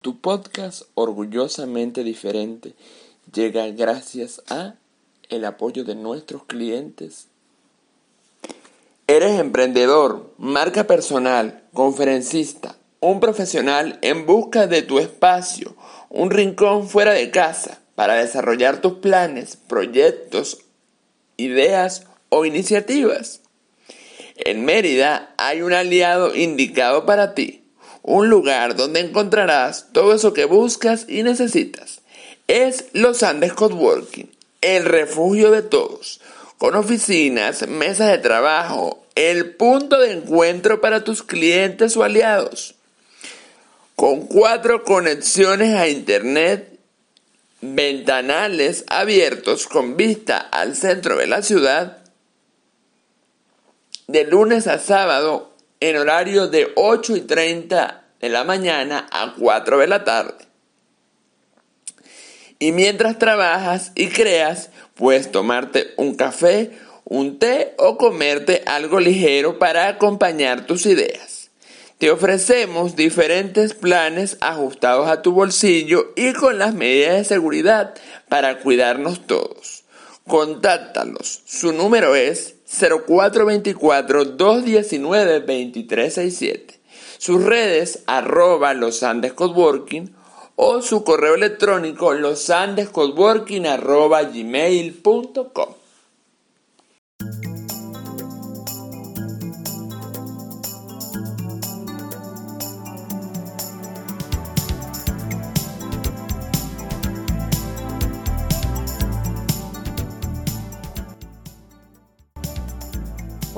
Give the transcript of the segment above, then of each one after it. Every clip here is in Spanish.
Tu podcast orgullosamente diferente llega gracias a el apoyo de nuestros clientes. Eres emprendedor, marca personal, conferencista, un profesional en busca de tu espacio, un rincón fuera de casa para desarrollar tus planes, proyectos, ideas o iniciativas. En Mérida hay un aliado indicado para ti un lugar donde encontrarás todo eso que buscas y necesitas. Es Los Andes Coworking, el refugio de todos, con oficinas, mesas de trabajo, el punto de encuentro para tus clientes o aliados. Con cuatro conexiones a Internet, ventanales abiertos con vista al centro de la ciudad, de lunes a sábado en horario de 8 y 30 de la mañana a 4 de la tarde. Y mientras trabajas y creas, puedes tomarte un café, un té o comerte algo ligero para acompañar tus ideas. Te ofrecemos diferentes planes ajustados a tu bolsillo y con las medidas de seguridad para cuidarnos todos. Contáctalos. Su número es 0424-219-2367. Sus redes arroba los Andes o su correo electrónico losandescoworking arroba gmail.com.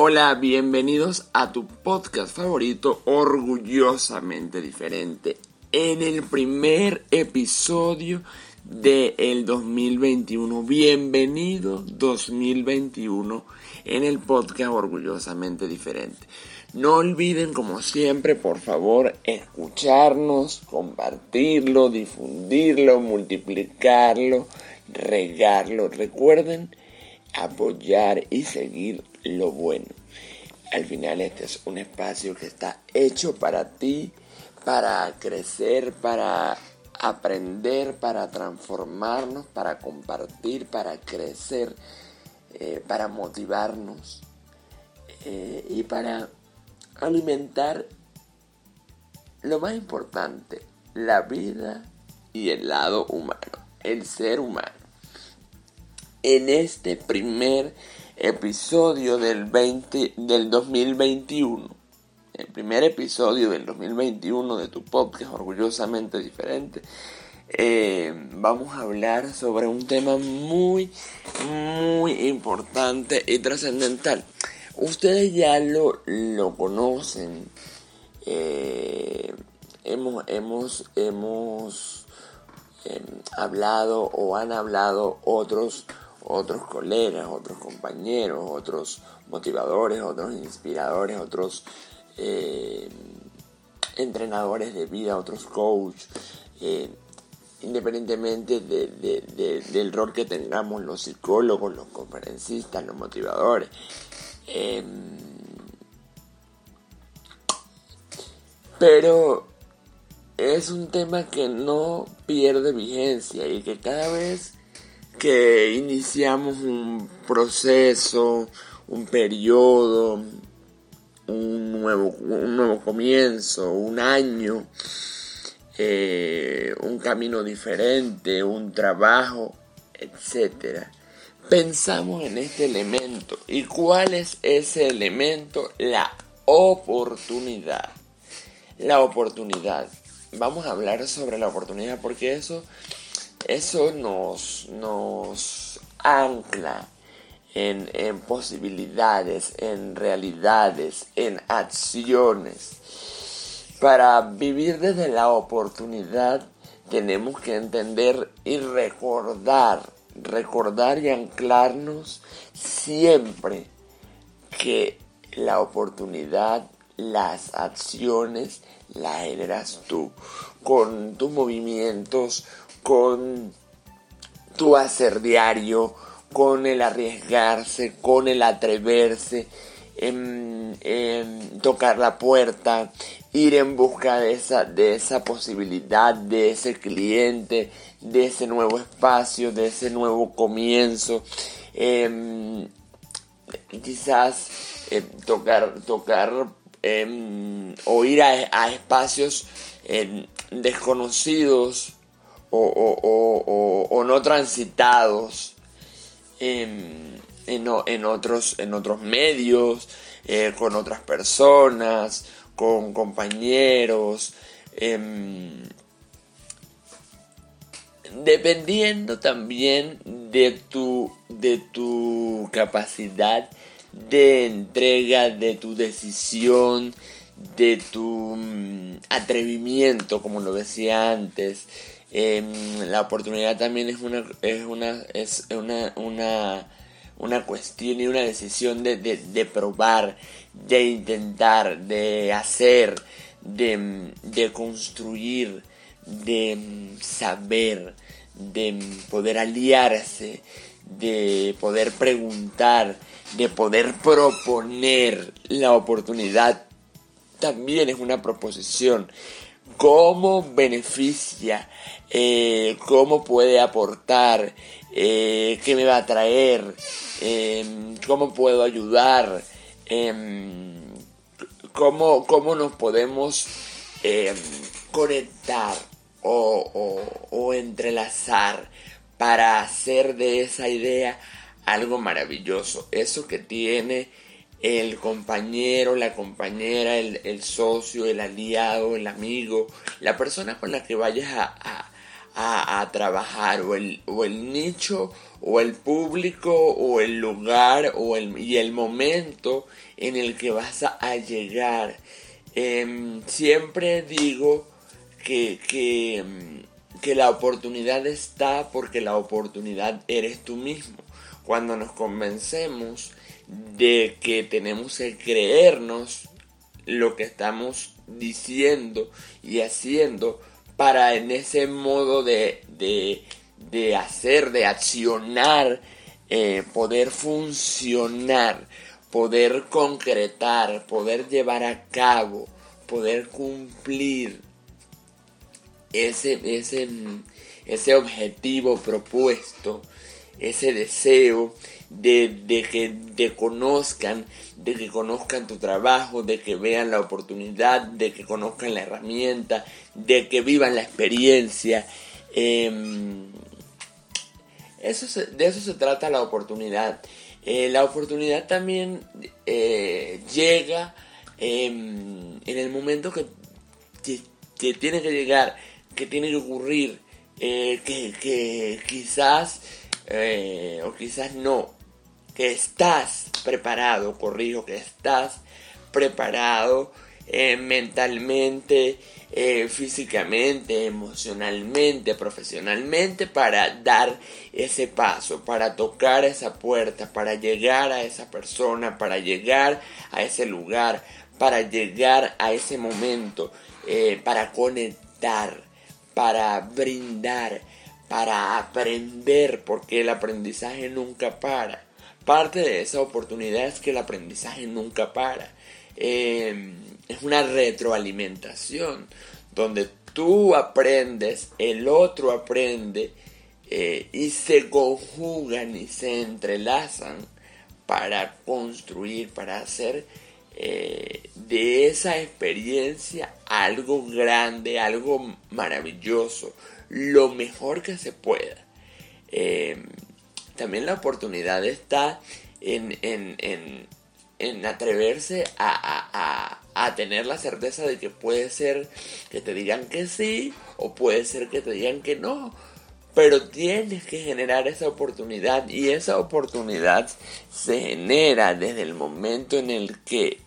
Hola, bienvenidos a tu podcast favorito, Orgullosamente Diferente, en el primer episodio del 2021. Bienvenido 2021 en el podcast Orgullosamente Diferente. No olviden, como siempre, por favor, escucharnos, compartirlo, difundirlo, multiplicarlo, regarlo. Recuerden apoyar y seguir lo bueno. Al final este es un espacio que está hecho para ti, para crecer, para aprender, para transformarnos, para compartir, para crecer, eh, para motivarnos eh, y para alimentar lo más importante, la vida y el lado humano, el ser humano. En este primer episodio del, 20, del 2021. El primer episodio del 2021 de tu podcast Orgullosamente Diferente. Eh, vamos a hablar sobre un tema muy, muy importante y trascendental. Ustedes ya lo, lo conocen. Eh, hemos, hemos, hemos eh, hablado o han hablado otros otros colegas, otros compañeros, otros motivadores, otros inspiradores, otros eh, entrenadores de vida, otros coaches, eh, independientemente del rol que tengamos los psicólogos, los conferencistas, los motivadores. Em, pero es un tema que no pierde vigencia y que cada vez que iniciamos un proceso, un periodo, un nuevo, un nuevo comienzo, un año, eh, un camino diferente, un trabajo, etc. Pensamos en este elemento. ¿Y cuál es ese elemento? La oportunidad. La oportunidad. Vamos a hablar sobre la oportunidad porque eso eso nos, nos ancla en, posibilidades, en realidades, en acciones. Para vivir desde la oportunidad tenemos que entender y recordar, recordar y anclarnos siempre que la oportunidad, las acciones, las generas tú, con tus movimientos, con tu hacer diario, con el arriesgarse, con el atreverse, en, tocar la puerta, ir en busca de esa, de esa posibilidad, de ese cliente, de ese nuevo espacio, de ese nuevo comienzo. Em, quizás tocar, tocar em, o ir a, espacios em, desconocidos o, no transitados en, en, otros, en otros medios, eh, con otras personas, con compañeros. Em, dependiendo también de tu, de tu capacidad de entrega, de tu decisión, de tu mm, atrevimiento, como lo decía antes. Em, la oportunidad también es una, es una, es una, una, una cuestión y una decisión de, de, probar, de intentar, de hacer, de, de construir, de saber, de poder aliarse, de poder preguntar, de poder proponer la oportunidad también es una proposición. ¿Cómo beneficia? Eh, ¿Cómo puede aportar? Eh, ¿Qué me va a traer? Em, ¿Cómo puedo ayudar? Em, ¿cómo, ¿Cómo nos podemos em, conectar o, o entrelazar para hacer de esa idea algo maravilloso? Eso que tiene el compañero, la compañera, el, socio, el aliado, el amigo, la persona con la que vayas a, trabajar, o el, o el, nicho, o el público, o el lugar, o el, y el momento en el que vas a, llegar. Em, siempre digo que, que, que la oportunidad está porque la oportunidad eres tú mismo. Cuando nos convencemos de que tenemos que creernos lo que estamos diciendo y haciendo para en ese modo de, de, hacer, de accionar, eh, poder funcionar, poder concretar, poder llevar a cabo, poder cumplir ese, ese, ese objetivo propuesto, ese deseo de, que te conozcan, de que conozcan tu trabajo, de que vean la oportunidad, de que conozcan la herramienta, de que vivan la experiencia. Em, eso de eso se trata la oportunidad. Eh, la oportunidad también eh, llega em, en el momento que, que, tiene que llegar, que tiene que ocurrir, eh, que, que, quizás o quizás no, que estás preparado, corrijo, que estás preparado eh, mentalmente, eh, físicamente, emocionalmente, profesionalmente para dar ese paso, para tocar esa puerta, para llegar a esa persona, para llegar a ese lugar, para llegar a ese momento, eh, para conectar, para brindar, para aprender, porque el aprendizaje nunca para. Parte de esa oportunidad es que el aprendizaje nunca para. Em, es una retroalimentación donde tú aprendes, el otro aprende eh, y se conjugan y se entrelazan para construir, para hacer eh, de esa experiencia algo grande, algo maravilloso, lo mejor que se pueda. Em, también la oportunidad está en, en, atreverse a, tener la certeza de que puede ser que te digan que sí o puede ser que te digan que no. Pero tienes que generar esa oportunidad y esa oportunidad se genera desde el momento en el que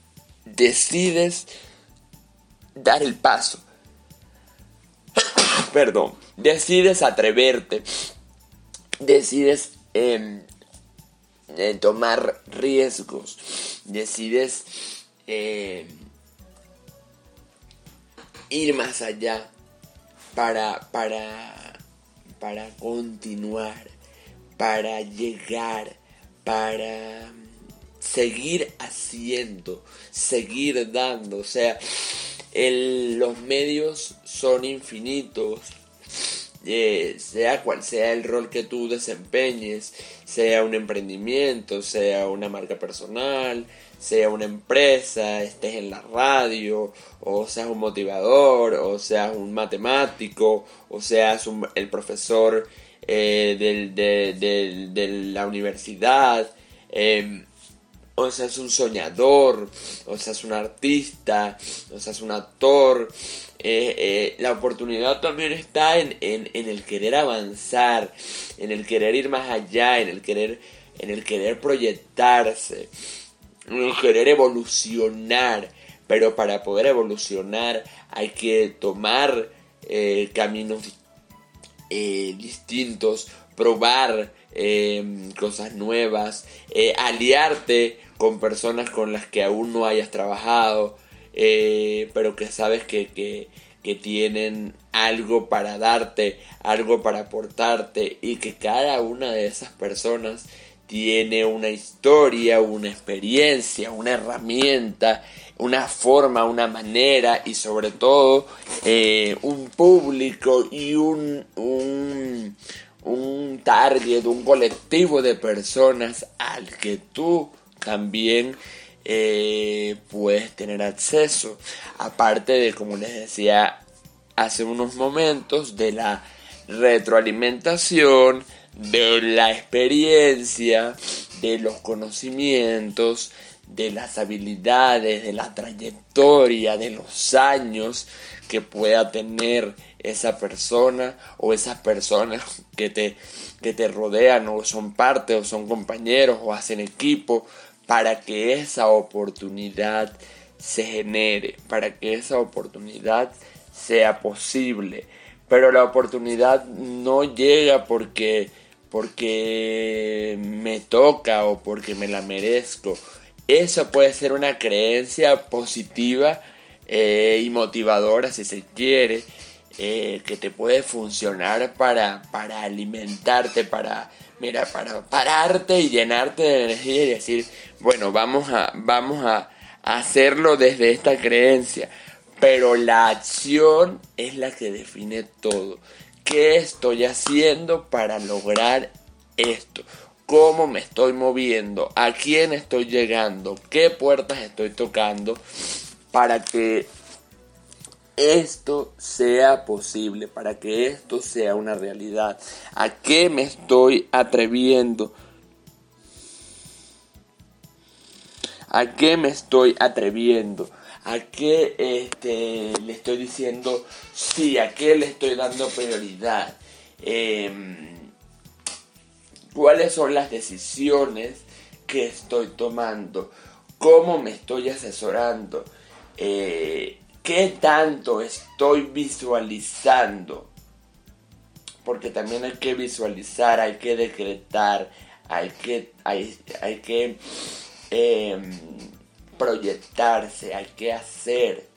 decides dar el paso. Perdón, decides atreverte, decides em, eh, tomar riesgos, decides em, ir más allá para, para, para continuar, para llegar, para seguir haciendo, seguir dando. O sea, los medios son infinitos. Eh, sea cual sea el rol que tú desempeñes, sea un emprendimiento, sea una marca personal, sea una empresa, estés en la radio, o seas un motivador, o seas un matemático, o seas el profesor eh, de, la universidad, em, o seas un soñador, o seas un artista, o seas un actor. Eh, eh, la oportunidad también está en, el querer avanzar, en el querer ir más allá, en el querer, en el querer proyectarse, en el querer evolucionar. Pero para poder evolucionar hay que tomar eh, caminos distintos, probar cosas nuevas, aliarte con personas con las que aún no hayas trabajado, eh, pero que sabes que, que, que tienen algo para darte, algo para aportarte y que cada una de esas personas tiene una historia, una experiencia, una herramienta, una forma, una manera y sobre todo eh, un público y un, un, un target, un colectivo de personas al que tú también eh, puedes tener acceso. Aparte de, como les decía hace unos momentos, de la retroalimentación, de la experiencia, de los conocimientos, de las habilidades, de la trayectoria, de los años que pueda tener esa persona o esas personas que te, que te rodean o son parte o son compañeros o hacen equipo para que esa oportunidad se genere, para que esa oportunidad sea posible. Pero la oportunidad no llega porque, porque me toca o porque me la merezco. Eso puede ser una creencia positiva eh, y motivadora si se quiere, eh, que te puede funcionar para, para alimentarte, para, mira, para pararte y llenarte de energía y decir, bueno, vamos a, vamos a hacerlo desde esta creencia. Pero la acción es la que define todo. ¿Qué estoy haciendo para lograr esto? ¿Cómo me estoy moviendo? ¿A quién estoy llegando? ¿Qué puertas estoy tocando? Para que esto sea posible, para que esto sea una realidad. ¿A qué me estoy atreviendo? ¿A qué me estoy atreviendo? ¿A qué este, le estoy diciendo sí? ¿A qué le estoy dando prioridad? Em, ¿Cuáles son las decisiones que estoy tomando? ¿Cómo me estoy asesorando? Eh, ¿Qué tanto estoy visualizando? Porque también hay que visualizar, hay que decretar, hay que, hay, hay que em, proyectarse, hay que hacer.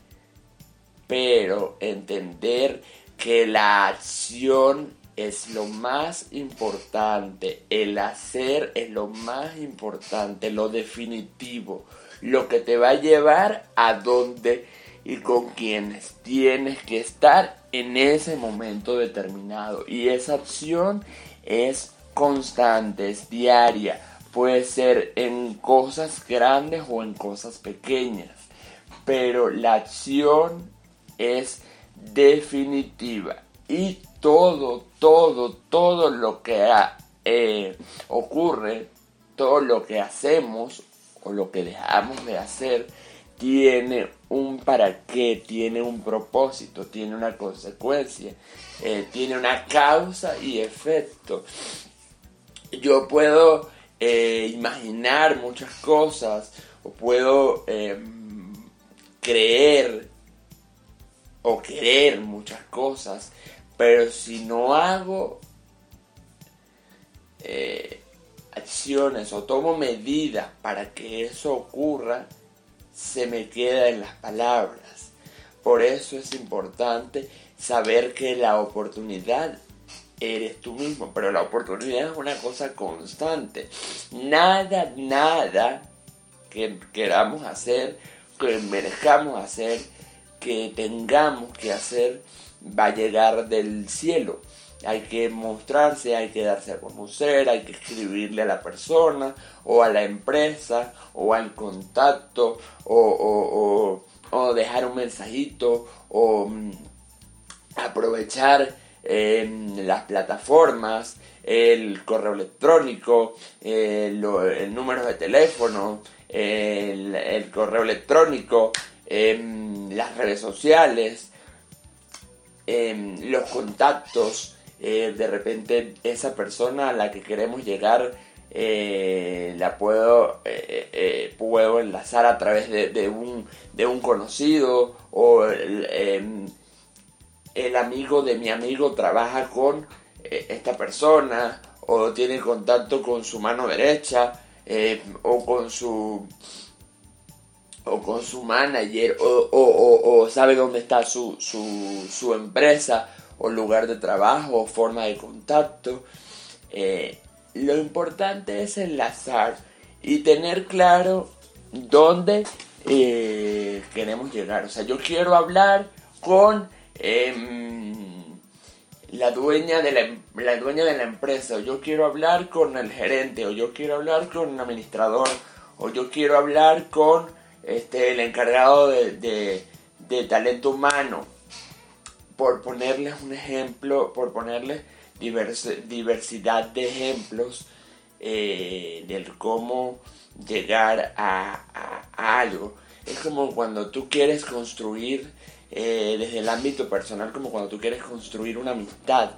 Pero entender que la acción es lo más importante, el hacer es lo más importante, lo definitivo, lo que te va a llevar a donde y con quienes tienes que estar en ese momento determinado. Y esa acción es constante, es diaria. Puede ser en cosas grandes o en cosas pequeñas. Pero la acción es definitiva. Y todo, todo, todo lo que eh, ocurre, todo lo que hacemos o lo que dejamos de hacer, tiene un para qué, tiene un propósito, tiene una consecuencia, eh, tiene una causa y efecto. Yo puedo eh, imaginar muchas cosas o puedo em, creer o querer muchas cosas, pero si no hago eh, acciones o tomo medidas para que eso ocurra, se me queda en las palabras. Por eso es importante saber que la oportunidad eres tú mismo, pero la oportunidad es una cosa constante. Nada, nada que queramos hacer, que merezcamos hacer, que tengamos que hacer, va a llegar del cielo. Hay que mostrarse, hay que darse a conocer, hay que escribirle a la persona o a la empresa o al contacto o, dejar un mensajito o mm, aprovechar em, las plataformas, el correo electrónico, el, número de teléfono, el, correo electrónico, em, las redes sociales, em, los contactos, eh, de repente esa persona a la que queremos llegar eh, la puedo, eh, puedo enlazar a través de, un, de un, conocido o em, el, amigo de mi amigo trabaja con esta persona o tiene contacto con su mano derecha o con su o con su manager o, sabe dónde está su, su, su empresa o lugar de trabajo o forma de contacto. Eh, lo importante es enlazar y tener claro dónde eh, queremos llegar. O sea, yo quiero hablar con em, la, dueña de la, em, la, dueña de la empresa, o yo quiero hablar con el gerente, o yo quiero hablar con un administrador, o yo quiero hablar con este, el encargado de talento humano por ponerles un ejemplo, por ponerles diversidad de ejemplos eh, del cómo llegar a, algo. Es como cuando tú quieres construir eh, desde el ámbito personal, como cuando tú quieres construir una amistad,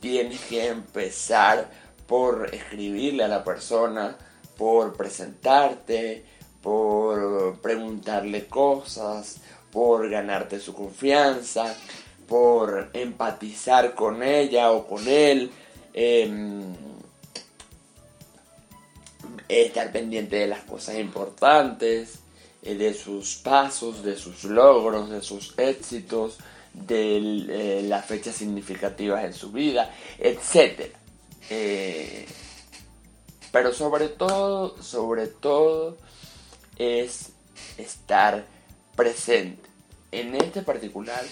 tienes que empezar por escribirle a la persona, por presentarte, por preguntarle cosas, por ganarte su confianza por empatizar con ella o con él, em, estar pendiente de las cosas importantes, eh, de sus pasos, de sus logros, de sus éxitos, de eh, las fechas significativas en su vida, etc. Eh, pero sobre todo, sobre todo, es estar presente. En este particular,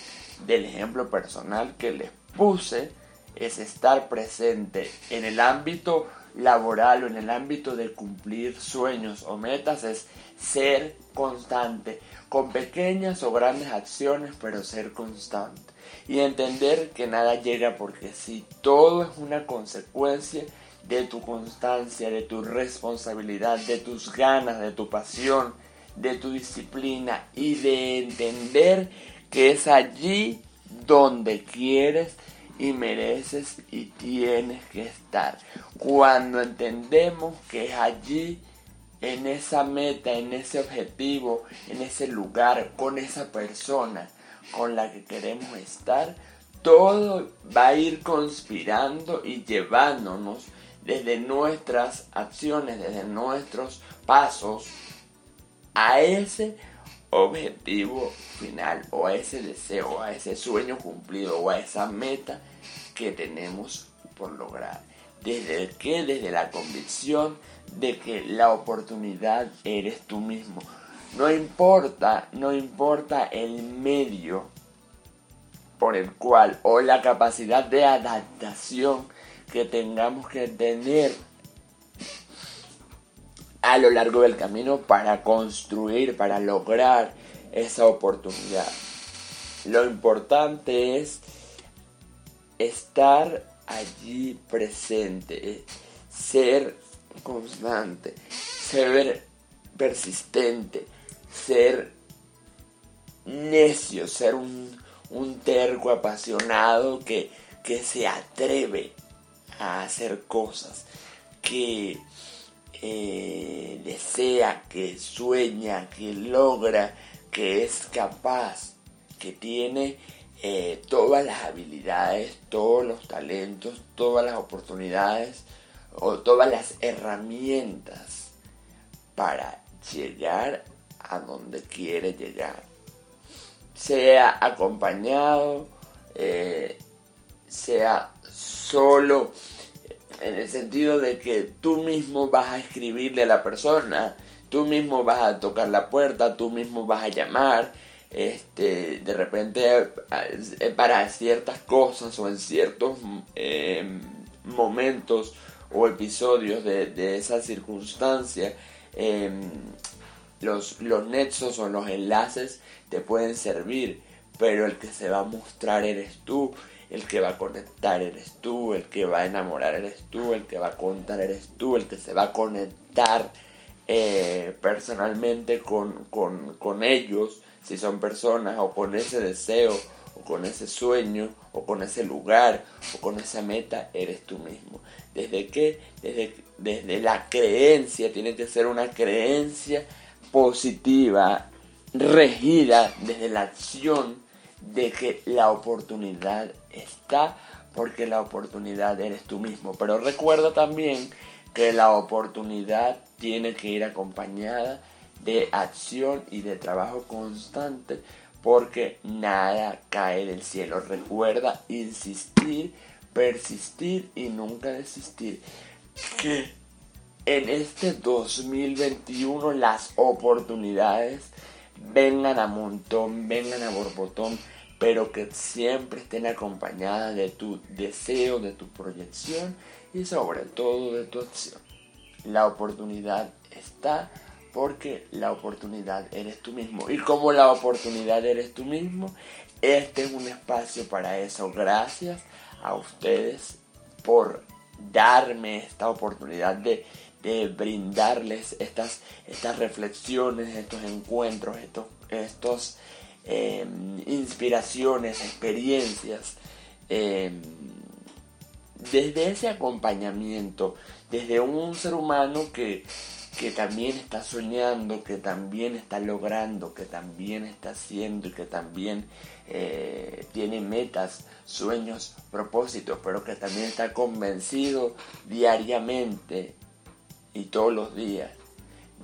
del ejemplo personal que les puse es estar presente en el ámbito laboral o en el ámbito de cumplir sueños o metas es ser constante con pequeñas o grandes acciones pero ser constante y entender que nada llega porque si todo es una consecuencia de tu constancia, de tu responsabilidad, de tus ganas, de tu pasión, de tu disciplina y de entender que es allí donde quieres y mereces y tienes que estar. Cuando entendemos que es allí, en esa meta, en ese objetivo, en ese lugar, con esa persona con la que queremos estar, todo va a ir conspirando y llevándonos desde nuestras acciones, desde nuestros pasos a ese objetivo final o a ese deseo, a ese sueño cumplido o a esa meta que tenemos por lograr. ¿Desde qué? Desde la convicción de que la oportunidad eres tú mismo. No importa, no importa el medio por el cual o la capacidad de adaptación que tengamos que tener a lo largo del camino para construir, para lograr esa oportunidad. Lo importante es estar allí presente, ser constante, ser persistente, ser necio, ser un, terco apasionado que, que se atreve a hacer cosas, que eh, desea, que sueña, que logra, que es capaz, que tiene eh, todas las habilidades, todos los talentos, todas las oportunidades o todas las herramientas para llegar a donde quiere llegar. Sea acompañado, eh, sea solo, en el sentido de que tú mismo vas a escribirle a la persona, tú mismo vas a tocar la puerta, tú mismo vas a llamar, este, de repente eh, para ciertas cosas o en ciertos em, momentos o episodios de, esa circunstancia, em, los, los nexos o los enlaces te pueden servir, pero el que se va a mostrar eres tú, el que va a conectar eres tú, el que va a enamorar eres tú, el que va a contar eres tú, el que se va a conectar eh, personalmente con, con, con ellos si son personas o con ese deseo o con ese sueño o con ese lugar o con esa meta, eres tú mismo. ¿Desde qué? Desde, desde la creencia, tiene que ser una creencia positiva, regida desde la acción de que la oportunidad está porque la oportunidad eres tú mismo. Pero recuerda también que la oportunidad tiene que ir acompañada de acción y de trabajo constante porque nada cae del cielo. Recuerda insistir, persistir y nunca desistir. Que en este 2021 las oportunidades vengan a montón, vengan a borbotón, pero que siempre estén acompañadas de tu deseo, de tu proyección y sobre todo de tu acción. La oportunidad está porque la oportunidad eres tú mismo. Y como la oportunidad eres tú mismo, este es un espacio para eso. Gracias a ustedes por darme esta oportunidad de, brindarles estas, estas reflexiones, estos encuentros, estos, estos em, inspiraciones, experiencias. Em, desde ese acompañamiento, desde un ser humano que, que también está soñando, que también está logrando, que también está haciendo y que también eh, tiene metas, sueños, propósitos, pero que también está convencido diariamente y todos los días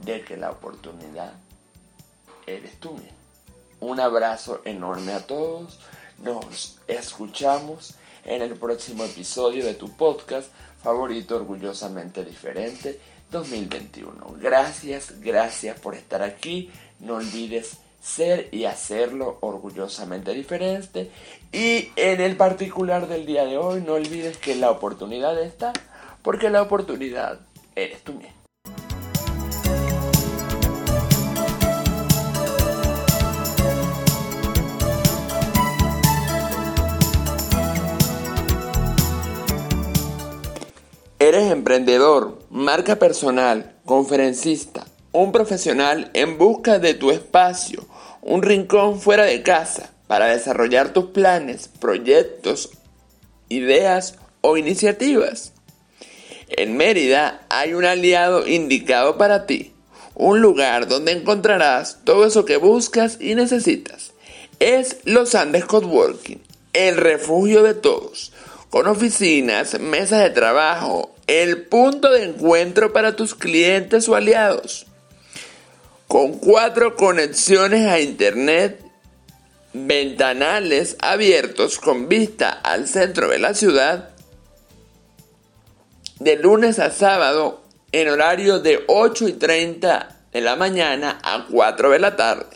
de que la oportunidad eres tú mismo. Un abrazo enorme a todos. Nos escuchamos en el próximo episodio de tu podcast favorito, orgullosamente diferente 2021. Gracias, gracias por estar aquí. No olvides ser y hacerlo orgullosamente diferente. Y en el particular del día de hoy, no olvides que la oportunidad está, porque la oportunidad eres tú mismo. Emprendedor, marca personal, conferencista, un profesional en busca de tu espacio, un rincón fuera de casa para desarrollar tus planes, proyectos, ideas o iniciativas. En Mérida hay un aliado indicado para ti, un lugar donde encontrarás todo eso que buscas y necesitas. Es Los Andes Coworking, el refugio de todos con oficinas, mesas de trabajo, el punto de encuentro para tus clientes o aliados. Con cuatro conexiones a Internet, ventanales abiertos con vista al centro de la ciudad, de lunes a sábado en horario de 8 y 30 de la mañana a 4 de la tarde.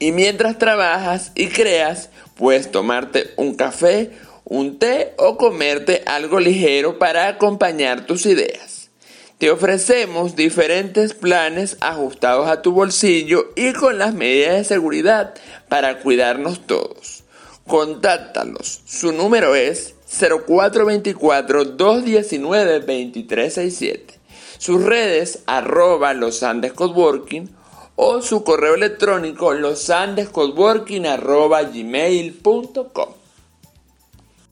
Y mientras trabajas y creas, puedes tomarte un café, un té o comerte algo ligero para acompañar tus ideas. Te ofrecemos diferentes planes ajustados a tu bolsillo y con las medidas de seguridad para cuidarnos todos. Contáctalos. Su número es 0424-219-2367. Sus redes arroba los Andes o su correo electrónico losandescoworking.gmail.com